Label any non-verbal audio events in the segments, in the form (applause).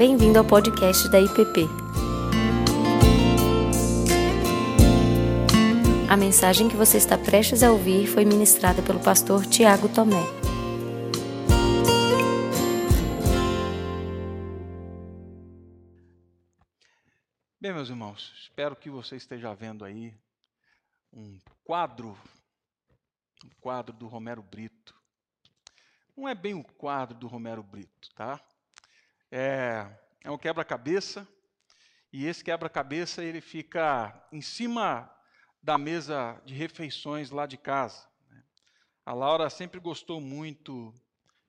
Bem-vindo ao podcast da IPP. A mensagem que você está prestes a ouvir foi ministrada pelo pastor Tiago Tomé. Bem, meus irmãos, espero que você esteja vendo aí um quadro, um quadro do Romero Brito. Não é bem o quadro do Romero Brito, tá? É, é um quebra-cabeça e esse quebra-cabeça ele fica em cima da mesa de refeições lá de casa. né? A Laura sempre gostou muito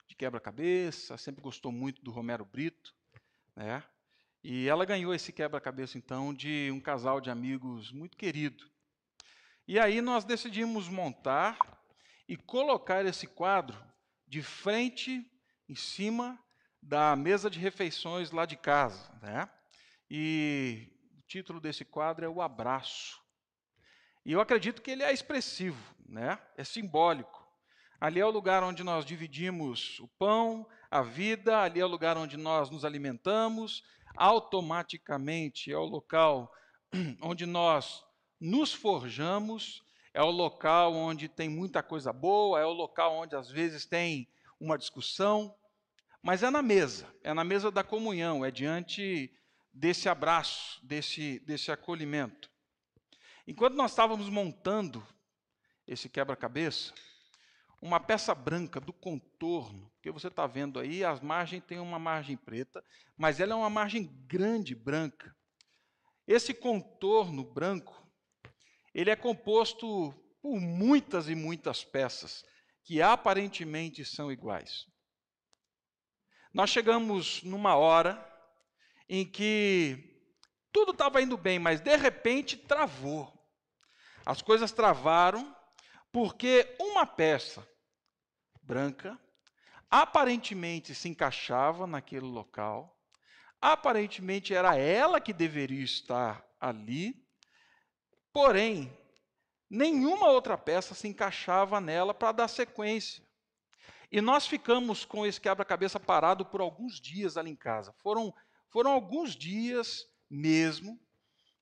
de quebra-cabeça, sempre gostou muito do Romero Brito, né? E ela ganhou esse quebra-cabeça então de um casal de amigos muito querido. E aí nós decidimos montar e colocar esse quadro de frente em cima da mesa de refeições lá de casa, né? E o título desse quadro é o abraço. E eu acredito que ele é expressivo, né? É simbólico. Ali é o lugar onde nós dividimos o pão, a vida, ali é o lugar onde nós nos alimentamos, automaticamente é o local (clears throat) onde nós nos forjamos, é o local onde tem muita coisa boa, é o local onde às vezes tem uma discussão, mas é na mesa, é na mesa da comunhão, é diante desse abraço, desse, desse acolhimento. Enquanto nós estávamos montando esse quebra-cabeça, uma peça branca do contorno, que você está vendo aí, as margens têm uma margem preta, mas ela é uma margem grande branca. Esse contorno branco, ele é composto por muitas e muitas peças que aparentemente são iguais. Nós chegamos numa hora em que tudo estava indo bem, mas de repente travou. As coisas travaram porque uma peça branca aparentemente se encaixava naquele local, aparentemente era ela que deveria estar ali, porém, nenhuma outra peça se encaixava nela para dar sequência. E nós ficamos com esse quebra-cabeça parado por alguns dias ali em casa. Foram, foram alguns dias mesmo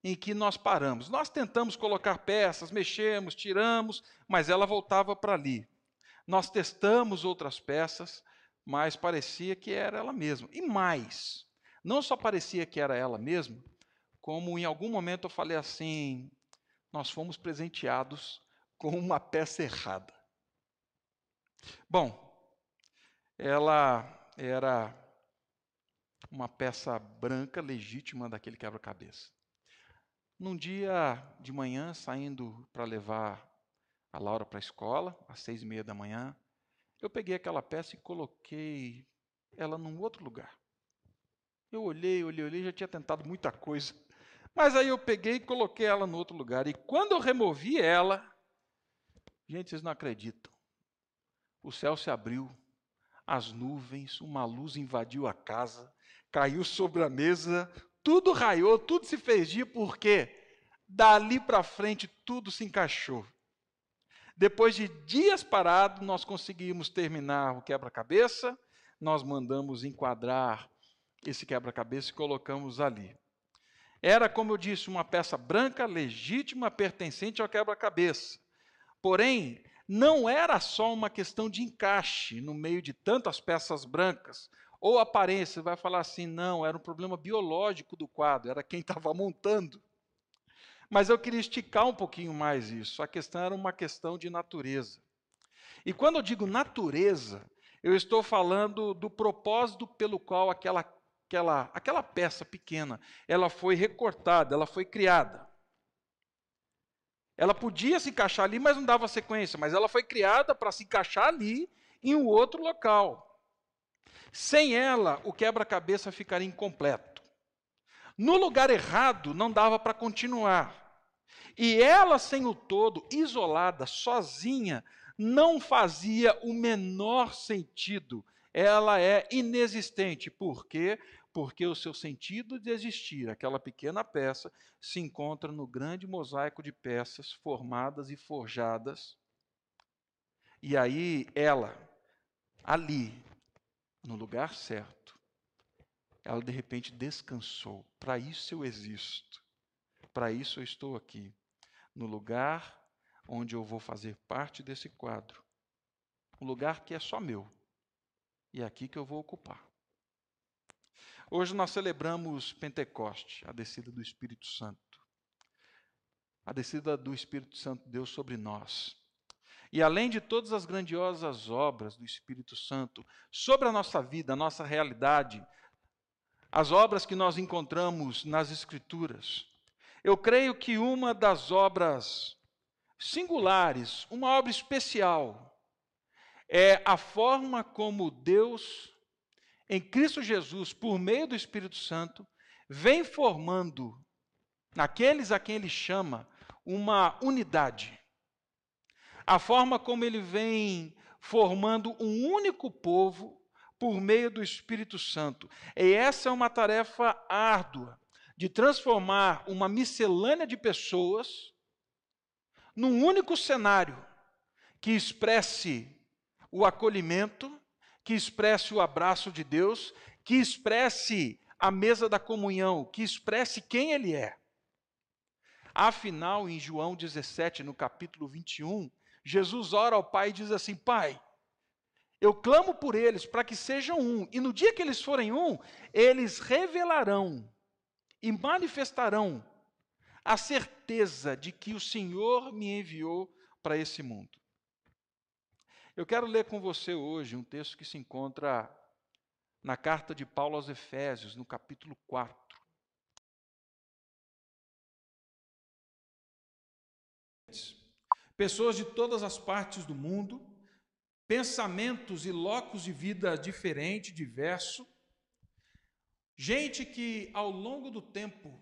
em que nós paramos. Nós tentamos colocar peças, mexemos, tiramos, mas ela voltava para ali. Nós testamos outras peças, mas parecia que era ela mesma. E mais, não só parecia que era ela mesma, como em algum momento eu falei assim: nós fomos presenteados com uma peça errada. Bom, ela era uma peça branca legítima daquele quebra-cabeça. Num dia de manhã, saindo para levar a Laura para a escola, às seis e meia da manhã, eu peguei aquela peça e coloquei ela num outro lugar. Eu olhei, olhei, olhei, já tinha tentado muita coisa. Mas aí eu peguei e coloquei ela no outro lugar. E quando eu removi ela, gente, vocês não acreditam. O céu se abriu as nuvens, uma luz invadiu a casa, caiu sobre a mesa, tudo raiou, tudo se fez dia, porque dali para frente tudo se encaixou. Depois de dias parados, nós conseguimos terminar o quebra-cabeça, nós mandamos enquadrar esse quebra-cabeça e colocamos ali. Era, como eu disse, uma peça branca, legítima, pertencente ao quebra-cabeça. Porém, não era só uma questão de encaixe no meio de tantas peças brancas, ou aparência, vai falar assim, não, era um problema biológico do quadro, era quem estava montando. Mas eu queria esticar um pouquinho mais isso. A questão era uma questão de natureza. E quando eu digo natureza, eu estou falando do propósito pelo qual aquela, aquela, aquela peça pequena ela foi recortada, ela foi criada. Ela podia se encaixar ali, mas não dava sequência. Mas ela foi criada para se encaixar ali em um outro local. Sem ela, o quebra-cabeça ficaria incompleto. No lugar errado, não dava para continuar. E ela, sem o todo, isolada, sozinha, não fazia o menor sentido. Ela é inexistente. Por quê? Porque o seu sentido de existir, aquela pequena peça, se encontra no grande mosaico de peças formadas e forjadas. E aí ela, ali, no lugar certo, ela de repente descansou. Para isso eu existo. Para isso eu estou aqui. No lugar onde eu vou fazer parte desse quadro. Um lugar que é só meu. E é aqui que eu vou ocupar. Hoje nós celebramos Pentecoste, a descida do Espírito Santo. A descida do Espírito Santo de Deus sobre nós. E além de todas as grandiosas obras do Espírito Santo sobre a nossa vida, a nossa realidade, as obras que nós encontramos nas Escrituras, eu creio que uma das obras singulares, uma obra especial, é a forma como Deus, em Cristo Jesus, por meio do Espírito Santo, vem formando naqueles a quem Ele chama uma unidade. A forma como Ele vem formando um único povo por meio do Espírito Santo. E essa é uma tarefa árdua de transformar uma miscelânea de pessoas num único cenário que expresse o acolhimento, que expresse o abraço de Deus, que expresse a mesa da comunhão, que expresse quem Ele é. Afinal, em João 17, no capítulo 21, Jesus ora ao Pai e diz assim: Pai, eu clamo por eles para que sejam um, e no dia que eles forem um, eles revelarão e manifestarão a certeza de que o Senhor me enviou para esse mundo. Eu quero ler com você hoje um texto que se encontra na carta de Paulo aos Efésios, no capítulo 4. Pessoas de todas as partes do mundo, pensamentos e locos de vida diferente, diverso, gente que ao longo do tempo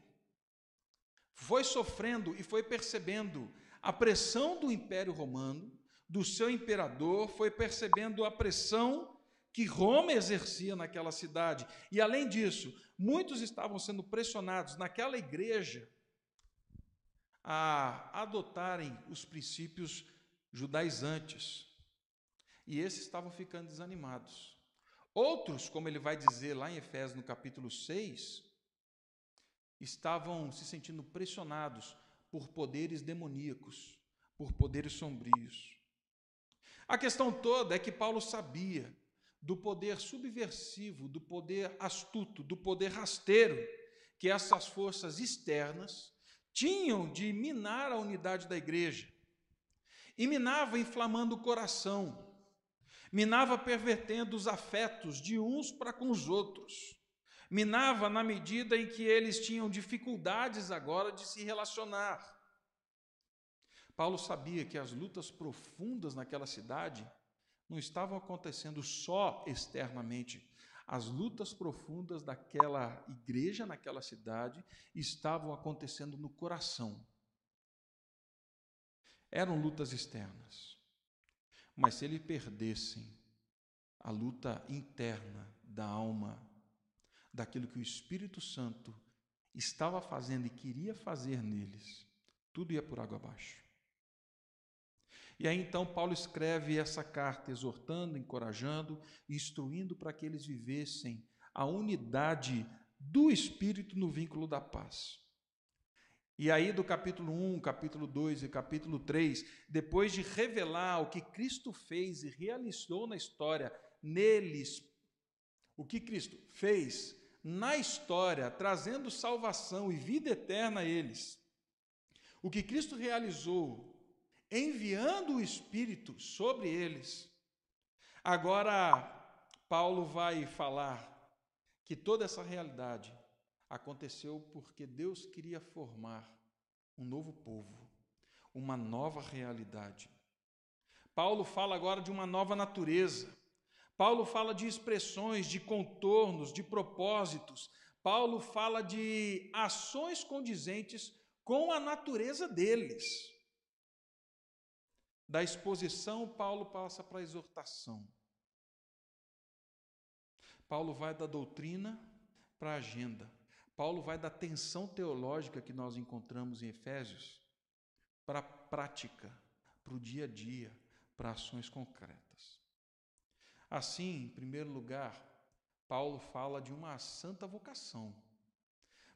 foi sofrendo e foi percebendo a pressão do Império Romano, do seu imperador, foi percebendo a pressão que Roma exercia naquela cidade. E além disso, muitos estavam sendo pressionados naquela igreja a adotarem os princípios judaizantes. E esses estavam ficando desanimados. Outros, como ele vai dizer lá em Efésios no capítulo 6, estavam se sentindo pressionados por poderes demoníacos, por poderes sombrios. A questão toda é que Paulo sabia do poder subversivo, do poder astuto, do poder rasteiro que essas forças externas tinham de minar a unidade da igreja. E minava inflamando o coração, minava pervertendo os afetos de uns para com os outros, minava na medida em que eles tinham dificuldades agora de se relacionar. Paulo sabia que as lutas profundas naquela cidade não estavam acontecendo só externamente. As lutas profundas daquela igreja, naquela cidade, estavam acontecendo no coração. Eram lutas externas. Mas se eles perdessem a luta interna da alma, daquilo que o Espírito Santo estava fazendo e queria fazer neles, tudo ia por água abaixo. E aí então Paulo escreve essa carta exortando, encorajando, instruindo para que eles vivessem a unidade do Espírito no vínculo da paz. E aí, do capítulo 1, capítulo 2 e capítulo 3, depois de revelar o que Cristo fez e realizou na história, neles, o que Cristo fez na história, trazendo salvação e vida eterna a eles, o que Cristo realizou enviando o Espírito sobre eles. Agora, Paulo vai falar que toda essa realidade aconteceu porque Deus queria formar um novo povo, uma nova realidade. Paulo fala agora de uma nova natureza. Paulo fala de expressões, de contornos, de propósitos. Paulo fala de ações condizentes com a natureza deles. Da exposição, Paulo passa para a exortação. Paulo vai da doutrina para a agenda. Paulo vai da tensão teológica que nós encontramos em Efésios para a prática, para o dia a dia, para ações concretas. Assim, em primeiro lugar, Paulo fala de uma santa vocação.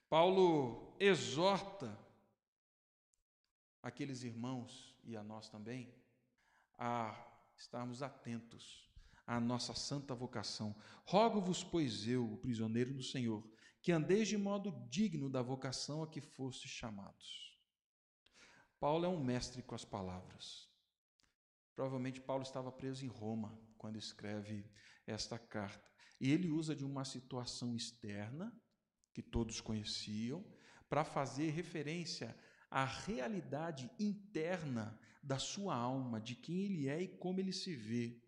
Paulo exorta aqueles irmãos e a nós também a estarmos atentos à nossa santa vocação. Rogo-vos, pois eu, o prisioneiro do Senhor, que andeis de modo digno da vocação a que fostes chamados. Paulo é um mestre com as palavras. Provavelmente Paulo estava preso em Roma quando escreve esta carta. E ele usa de uma situação externa, que todos conheciam, para fazer referência à realidade interna da sua alma, de quem ele é e como ele se vê.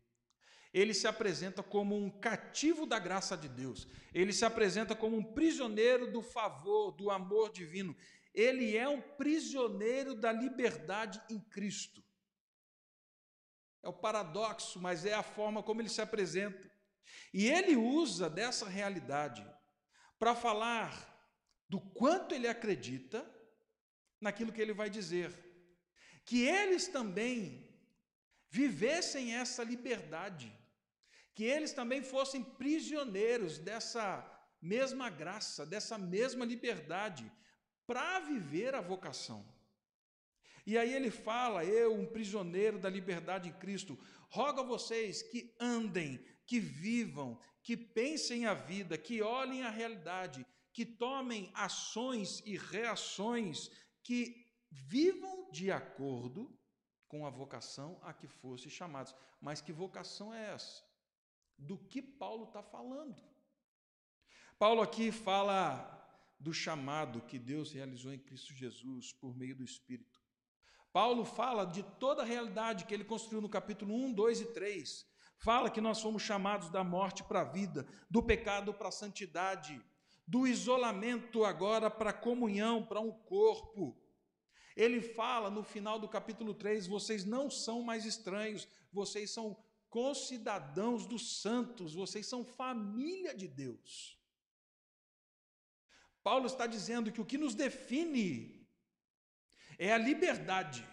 Ele se apresenta como um cativo da graça de Deus. Ele se apresenta como um prisioneiro do favor, do amor divino. Ele é um prisioneiro da liberdade em Cristo. É o paradoxo, mas é a forma como ele se apresenta. E ele usa dessa realidade para falar do quanto ele acredita naquilo que ele vai dizer. Que eles também vivessem essa liberdade, que eles também fossem prisioneiros dessa mesma graça, dessa mesma liberdade, para viver a vocação. E aí ele fala: Eu, um prisioneiro da liberdade em Cristo, rogo a vocês que andem, que vivam, que pensem a vida, que olhem a realidade, que tomem ações e reações, que vivam de acordo com a vocação a que fossem chamados. Mas que vocação é essa? Do que Paulo está falando? Paulo aqui fala do chamado que Deus realizou em Cristo Jesus por meio do Espírito. Paulo fala de toda a realidade que ele construiu no capítulo 1, 2 e 3. Fala que nós fomos chamados da morte para a vida, do pecado para a santidade, do isolamento agora para a comunhão, para um corpo. Ele fala no final do capítulo 3: vocês não são mais estranhos, vocês são concidadãos dos santos, vocês são família de Deus. Paulo está dizendo que o que nos define é a liberdade.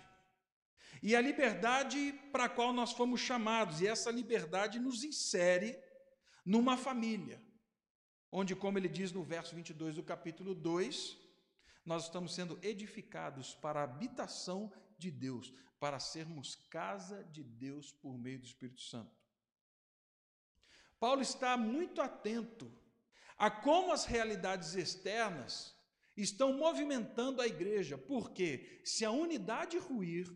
E a liberdade para a qual nós fomos chamados, e essa liberdade nos insere numa família, onde, como ele diz no verso 22 do capítulo 2, nós estamos sendo edificados para a habitação de Deus, para sermos casa de Deus por meio do Espírito Santo. Paulo está muito atento a como as realidades externas estão movimentando a igreja, porque se a unidade ruir,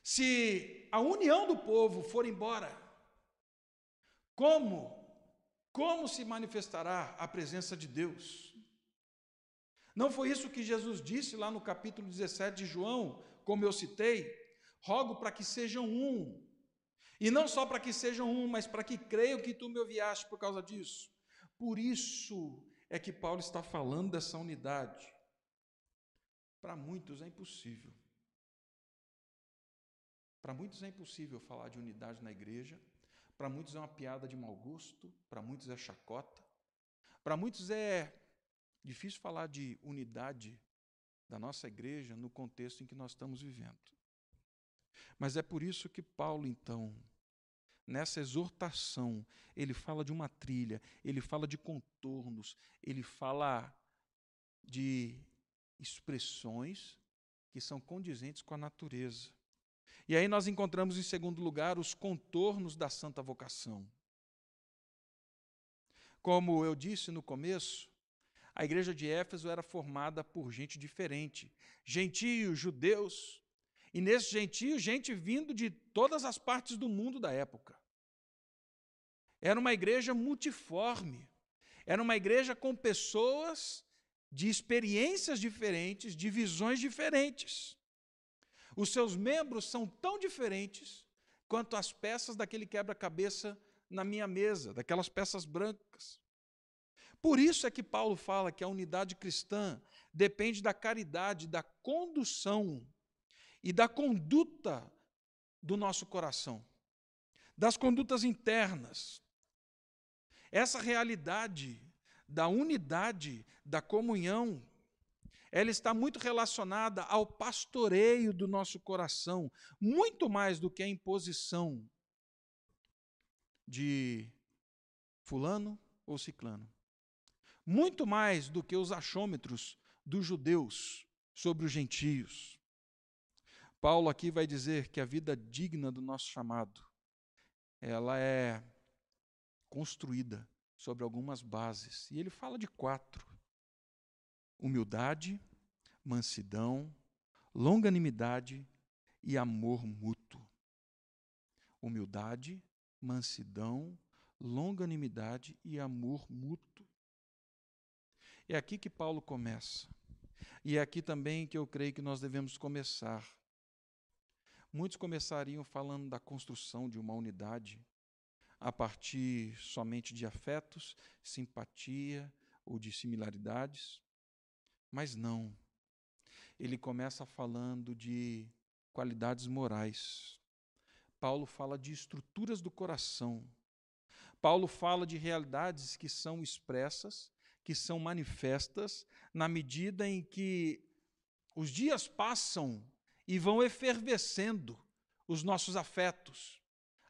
se a união do povo for embora, como como se manifestará a presença de Deus? Não foi isso que Jesus disse lá no capítulo 17 de João, como eu citei? Rogo para que sejam um. E não só para que sejam um, mas para que creiam que tu me enviaste por causa disso. Por isso é que Paulo está falando dessa unidade. Para muitos é impossível. Para muitos é impossível falar de unidade na igreja. Para muitos é uma piada de mau gosto. Para muitos é chacota. Para muitos é difícil falar de unidade da nossa igreja no contexto em que nós estamos vivendo. Mas é por isso que Paulo, então, nessa exortação, ele fala de uma trilha, ele fala de contornos, ele fala de expressões que são condizentes com a natureza. E aí nós encontramos, em segundo lugar, os contornos da santa vocação. Como eu disse no começo, a igreja de Éfeso era formada por gente diferente, gentios, judeus, e nesse gentio, gente vindo de todas as partes do mundo da época. Era uma igreja multiforme. Era uma igreja com pessoas de experiências diferentes, de visões diferentes. Os seus membros são tão diferentes quanto as peças daquele quebra-cabeça na minha mesa, daquelas peças brancas. Por isso é que Paulo fala que a unidade cristã depende da caridade, da condução e da conduta do nosso coração, das condutas internas. Essa realidade da unidade, da comunhão, ela está muito relacionada ao pastoreio do nosso coração, muito mais do que a imposição de Fulano ou Ciclano. Muito mais do que os achômetros dos judeus sobre os gentios. Paulo aqui vai dizer que a vida digna do nosso chamado, ela é construída sobre algumas bases. E ele fala de quatro: humildade, mansidão, longanimidade e amor mútuo. Humildade, mansidão, longanimidade e amor mútuo. É aqui que Paulo começa. E é aqui também que eu creio que nós devemos começar. Muitos começariam falando da construção de uma unidade a partir somente de afetos, simpatia ou de similaridades. Mas não. Ele começa falando de qualidades morais. Paulo fala de estruturas do coração. Paulo fala de realidades que são expressas, que são manifestas, na medida em que os dias passam e vão efervescendo os nossos afetos,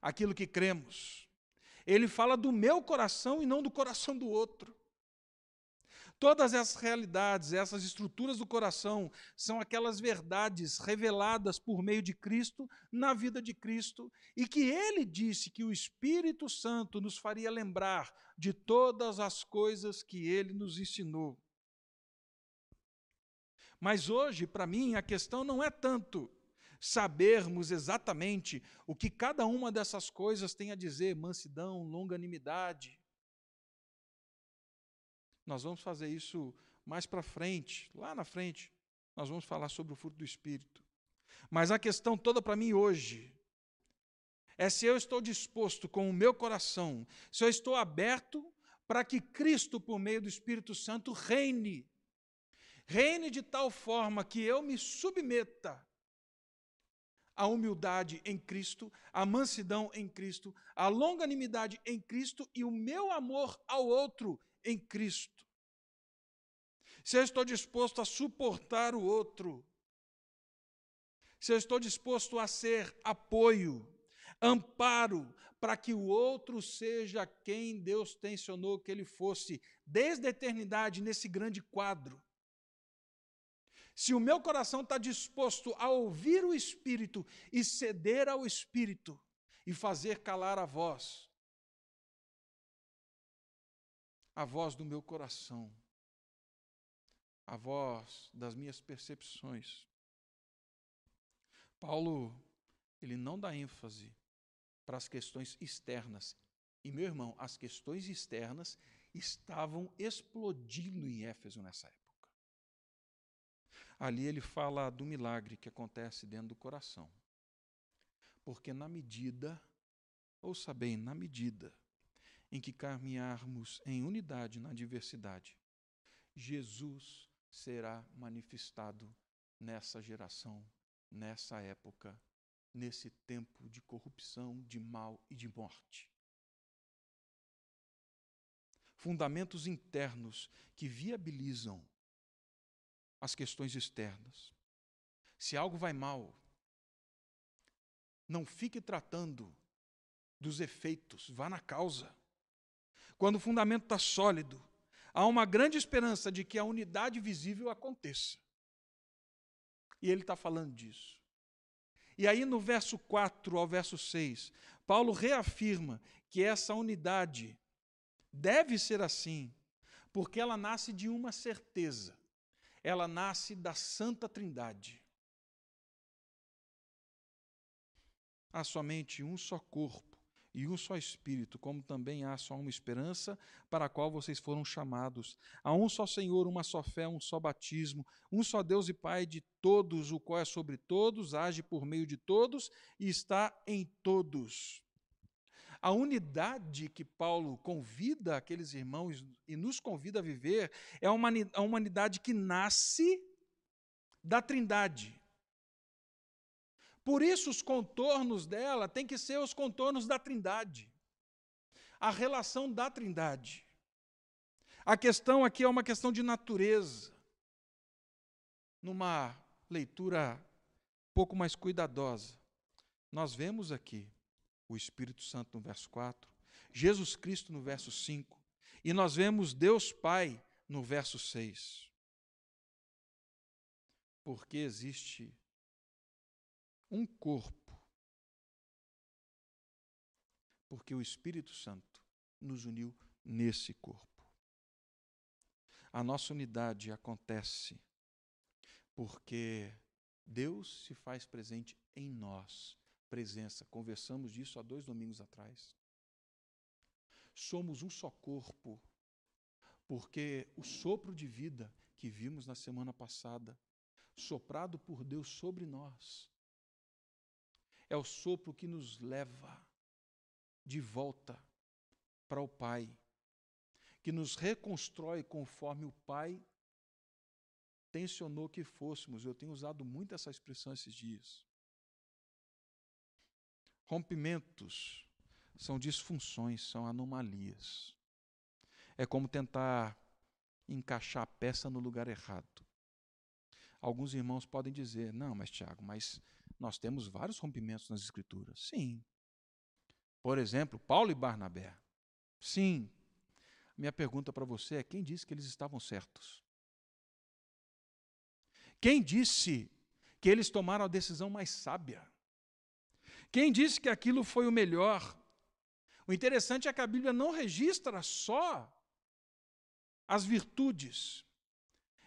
aquilo que cremos. Ele fala do meu coração e não do coração do outro. Todas essas realidades, essas estruturas do coração, são aquelas verdades reveladas por meio de Cristo na vida de Cristo e que ele disse que o Espírito Santo nos faria lembrar de todas as coisas que ele nos ensinou. Mas hoje, para mim, a questão não é tanto sabermos exatamente o que cada uma dessas coisas tem a dizer, mansidão, longanimidade. Nós vamos fazer isso mais para frente, lá na frente, nós vamos falar sobre o fruto do Espírito. Mas a questão toda para mim hoje é se eu estou disposto com o meu coração, se eu estou aberto para que Cristo, por meio do Espírito Santo, reine. Reine de tal forma que eu me submeta a humildade em Cristo, a mansidão em Cristo, a longanimidade em Cristo e o meu amor ao outro em Cristo. Se eu estou disposto a suportar o outro, se eu estou disposto a ser apoio, amparo, para que o outro seja quem Deus tensionou que ele fosse, desde a eternidade, nesse grande quadro. Se o meu coração está disposto a ouvir o Espírito e ceder ao Espírito e fazer calar a voz, a voz do meu coração, a voz das minhas percepções. Paulo, ele não dá ênfase para as questões externas. E, meu irmão, as questões externas estavam explodindo em Éfeso nessa época. Ali ele fala do milagre que acontece dentro do coração. Porque na medida, ouça bem, na medida em que caminharmos em unidade na diversidade, Jesus será manifestado nessa geração, nessa época, nesse tempo de corrupção, de mal e de morte. Fundamentos internos que viabilizam as questões externas. Se algo vai mal, não fique tratando dos efeitos, vá na causa. Quando o fundamento está sólido, há uma grande esperança de que a unidade visível aconteça. E ele está falando disso. E aí, no verso 4 ao verso 6, Paulo reafirma que essa unidade deve ser assim, porque ela nasce de uma certeza ela nasce da Santa Trindade. Há somente um só corpo e um só Espírito, como também há só uma esperança para a qual vocês foram chamados. Há um só Senhor, uma só fé, um só batismo, um só Deus e Pai de todos, o qual é sobre todos, age por meio de todos e está em todos. A unidade que Paulo convida aqueles irmãos e nos convida a viver é uma humanidade que nasce da Trindade. Por isso, os contornos dela têm que ser os contornos da Trindade. A relação da Trindade. A questão aqui é uma questão de natureza. Numa leitura pouco mais cuidadosa, nós vemos aqui o Espírito Santo no verso 4, Jesus Cristo no verso 5, e nós vemos Deus Pai no verso 6. Porque existe um corpo, porque o Espírito Santo nos uniu nesse corpo. A nossa unidade acontece porque Deus se faz presente em nós. Presença, conversamos disso há dois domingos atrás. Somos um só corpo, porque o sopro de vida que vimos na semana passada, soprado por Deus sobre nós, é o sopro que nos leva de volta para o Pai, que nos reconstrói conforme o Pai tensionou que fôssemos. Eu tenho usado muito essa expressão esses dias. Rompimentos são disfunções, são anomalias. É como tentar encaixar a peça no lugar errado. Alguns irmãos podem dizer: não, mas Tiago, mas nós temos vários rompimentos nas Escrituras. Sim. Por exemplo, Paulo e Barnabé. Sim. Minha pergunta para você é: quem disse que eles estavam certos? Quem disse que eles tomaram a decisão mais sábia? Quem disse que aquilo foi o melhor? O interessante é que a Bíblia não registra só as virtudes,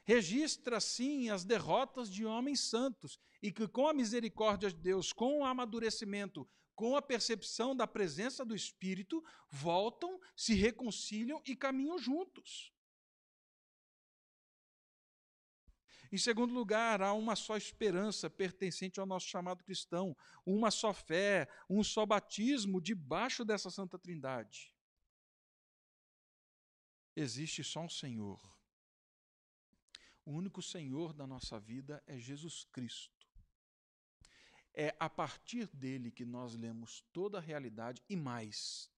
registra sim as derrotas de homens santos e que com a misericórdia de Deus, com o amadurecimento, com a percepção da presença do Espírito, voltam, se reconciliam e caminham juntos. Em segundo lugar, há uma só esperança pertencente ao nosso chamado cristão, uma só fé, um só batismo debaixo dessa Santa Trindade. Existe só um Senhor. O único Senhor da nossa vida é Jesus Cristo. É a partir dele que nós lemos toda a realidade e mais.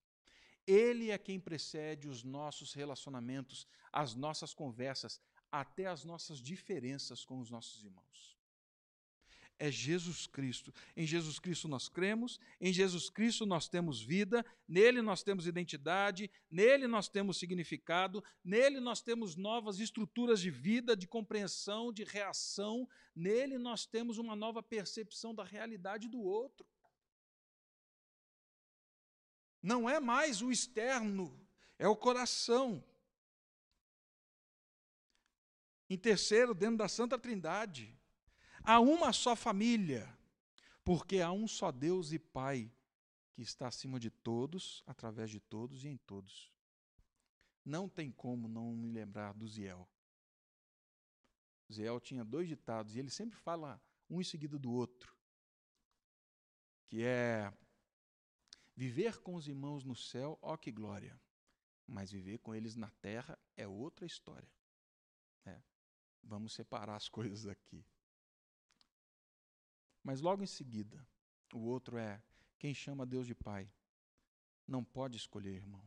Ele é quem precede os nossos relacionamentos, as nossas conversas, até as nossas diferenças com os nossos irmãos. É Jesus Cristo. Em Jesus Cristo nós cremos, em Jesus Cristo nós temos vida, nele nós temos identidade, nele nós temos significado, nele nós temos novas estruturas de vida, de compreensão, de reação, nele nós temos uma nova percepção da realidade do outro. Não é mais o externo, é o coração. Em terceiro, dentro da Santa Trindade, há uma só família, porque há um só Deus e Pai que está acima de todos, através de todos e em todos. Não tem como não me lembrar do Ziel. Ziel tinha dois ditados e ele sempre fala um em seguida do outro, que é viver com os irmãos no céu, ó que glória, mas viver com eles na terra é outra história. É. Vamos separar as (laughs) coisas aqui. Mas logo em seguida, o outro é quem chama Deus de Pai. Não pode escolher irmão.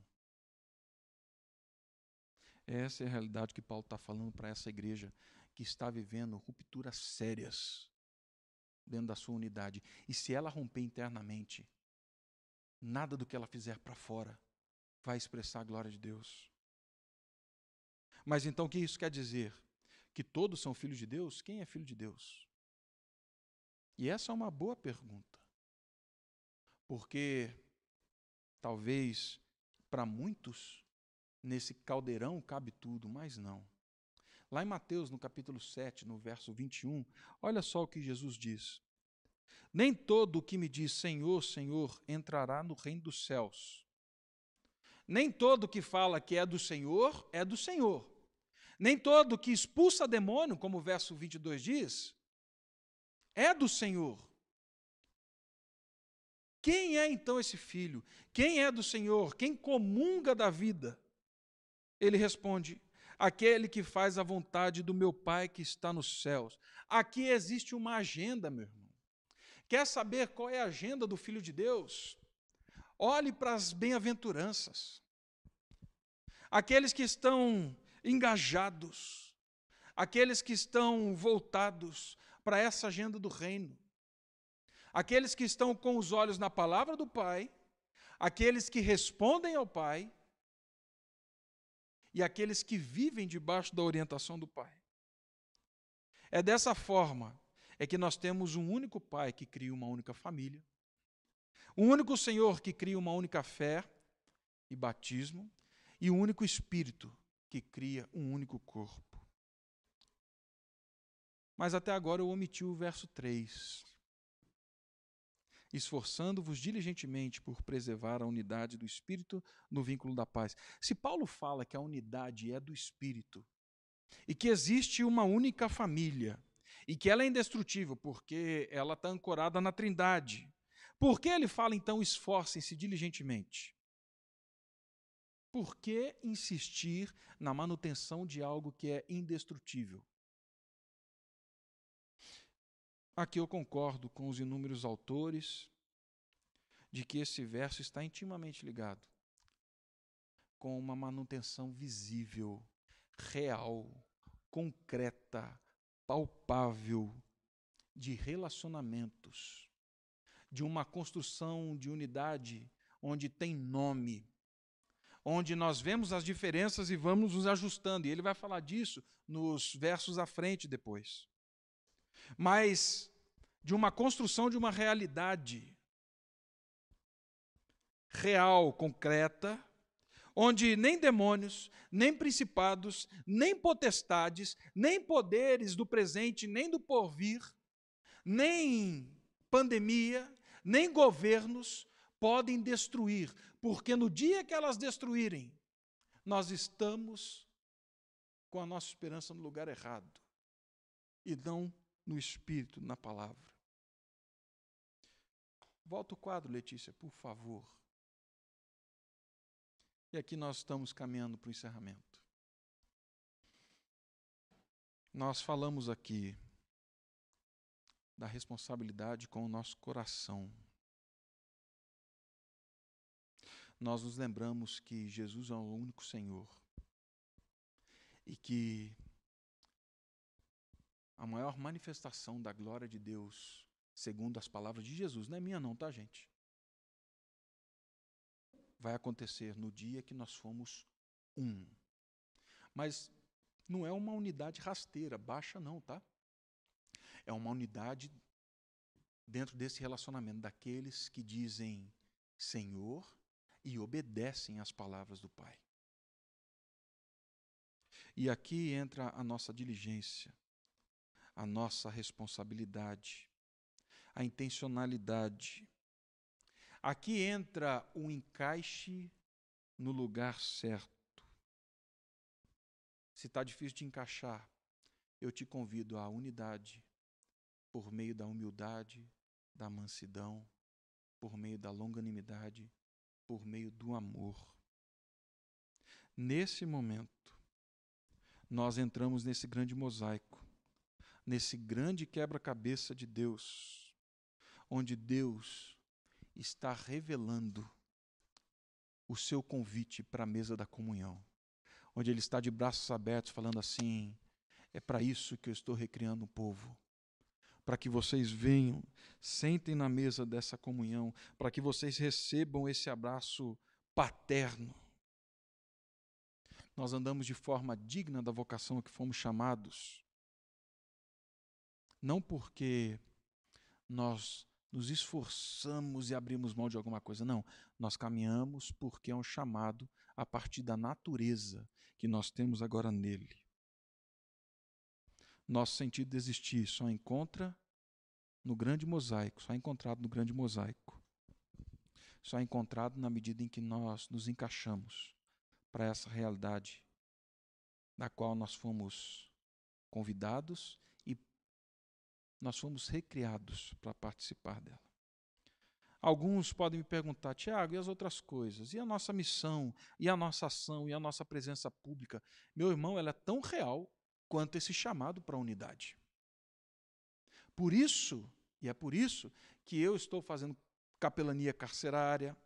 Essa é a realidade que Paulo está falando para essa igreja que está vivendo rupturas sérias dentro da sua unidade. E se ela romper internamente, nada do que ela fizer para fora vai expressar a glória de Deus. Mas então o que isso quer dizer? que todos são filhos de Deus, quem é filho de Deus? E essa é uma boa pergunta. Porque talvez para muitos nesse caldeirão cabe tudo, mas não. Lá em Mateus, no capítulo 7, no verso 21, olha só o que Jesus diz: Nem todo o que me diz Senhor, Senhor entrará no reino dos céus. Nem todo que fala que é do Senhor é do Senhor, nem todo que expulsa demônio, como o verso 22 diz, é do Senhor. Quem é então esse filho? Quem é do Senhor? Quem comunga da vida? Ele responde: aquele que faz a vontade do meu Pai que está nos céus. Aqui existe uma agenda, meu irmão. Quer saber qual é a agenda do Filho de Deus? Olhe para as bem-aventuranças. Aqueles que estão engajados, aqueles que estão voltados para essa agenda do reino, aqueles que estão com os olhos na palavra do Pai, aqueles que respondem ao Pai e aqueles que vivem debaixo da orientação do Pai. É dessa forma é que nós temos um único Pai que cria uma única família, um único Senhor que cria uma única fé e batismo, e um único Espírito que cria um único corpo. Mas até agora eu omiti o verso 3. Esforçando-vos diligentemente por preservar a unidade do Espírito no vínculo da paz. Se Paulo fala que a unidade é do Espírito e que existe uma única família e que ela é indestrutível porque ela está ancorada na Trindade, por que ele fala então esforcem-se diligentemente? Por que insistir na manutenção de algo que é indestrutível? Aqui eu concordo com os inúmeros autores de que esse verso está intimamente ligado com uma manutenção visível, real, concreta, palpável de relacionamentos de uma construção de unidade onde tem nome, onde nós vemos as diferenças e vamos nos ajustando. E ele vai falar disso nos versos à frente depois. Mas de uma construção de uma realidade real, concreta, onde nem demônios, nem principados, nem potestades, nem poderes do presente, nem do porvir, nem pandemia, nem governos podem destruir, porque no dia que elas destruírem, nós estamos com a nossa esperança no lugar errado e não no Espírito, na palavra. Volta o quadro, Letícia, por favor. E aqui nós estamos caminhando para o encerramento. Nós falamos aqui da responsabilidade com o nosso coração. Nós nos lembramos que Jesus é o único Senhor e que a maior manifestação da glória de Deus, segundo as palavras de Jesus, não é minha, não, tá, gente? Vai acontecer no dia que nós fomos um. Mas não é uma unidade rasteira, baixa, não, tá? É uma unidade dentro desse relacionamento daqueles que dizem Senhor e obedecem às palavras do Pai. E aqui entra a nossa diligência, a nossa responsabilidade, a intencionalidade. Aqui entra o encaixe no lugar certo. Se está difícil de encaixar, eu te convido à unidade, por meio da humildade, da mansidão, por meio da longanimidade, por meio do amor. Nesse momento, nós entramos nesse grande mosaico, nesse grande quebra-cabeça de Deus, onde Deus está revelando o seu convite para a mesa da comunhão, onde Ele está de braços abertos, falando assim: é para isso que eu estou recriando o povo para que vocês venham, sentem na mesa dessa comunhão, para que vocês recebam esse abraço paterno. Nós andamos de forma digna da vocação a que fomos chamados, não porque nós nos esforçamos e abrimos mão de alguma coisa, não. Nós caminhamos porque é um chamado a partir da natureza que nós temos agora nele. Nosso sentido de existir só encontra no grande mosaico, só é encontrado no grande mosaico. Só é encontrado na medida em que nós nos encaixamos para essa realidade da qual nós fomos convidados nós fomos recriados para participar dela. Alguns podem me perguntar, Tiago, e as outras coisas? E a nossa missão? E a nossa ação? E a nossa presença pública? Meu irmão, ela é tão real quanto esse chamado para a unidade. Por isso, e é por isso que eu estou fazendo capelania carcerária,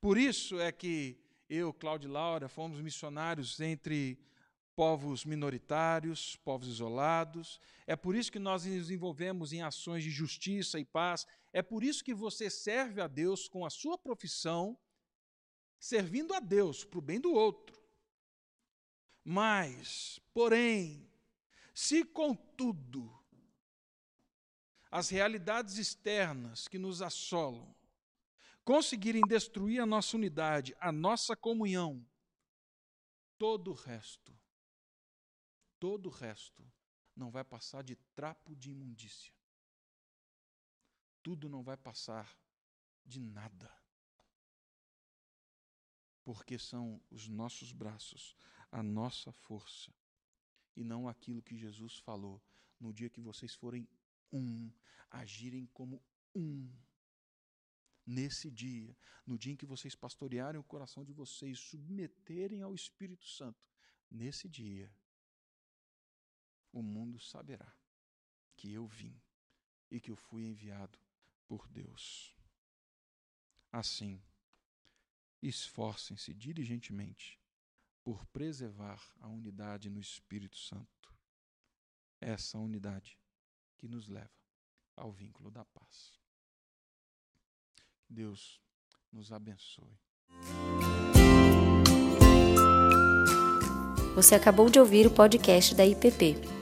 por isso é que eu, Cláudio e Laura, fomos missionários entre povos minoritários, povos isolados. É por isso que nós nos envolvemos em ações de justiça e paz. É por isso que você serve a Deus com a sua profissão servindo a Deus para o bem do outro. Mas, porém, se contudo as realidades externas que nos assolam conseguirem destruir a nossa unidade, a nossa comunhão, todo o resto, todo o resto não vai passar de trapo de imundícia. Tudo não vai passar de nada. Porque são os nossos braços, a nossa força, e não aquilo que Jesus falou no dia que vocês forem um, agirem como um. Nesse dia, no dia em que vocês pastorearem o coração de vocês, submeterem ao Espírito Santo, nesse dia, o mundo saberá que eu vim e que eu fui enviado por Deus. Assim, esforcem-se diligentemente por preservar a unidade no Espírito Santo. Essa unidade que nos leva ao vínculo da paz. Deus nos abençoe. Você acabou de ouvir o podcast da IPP.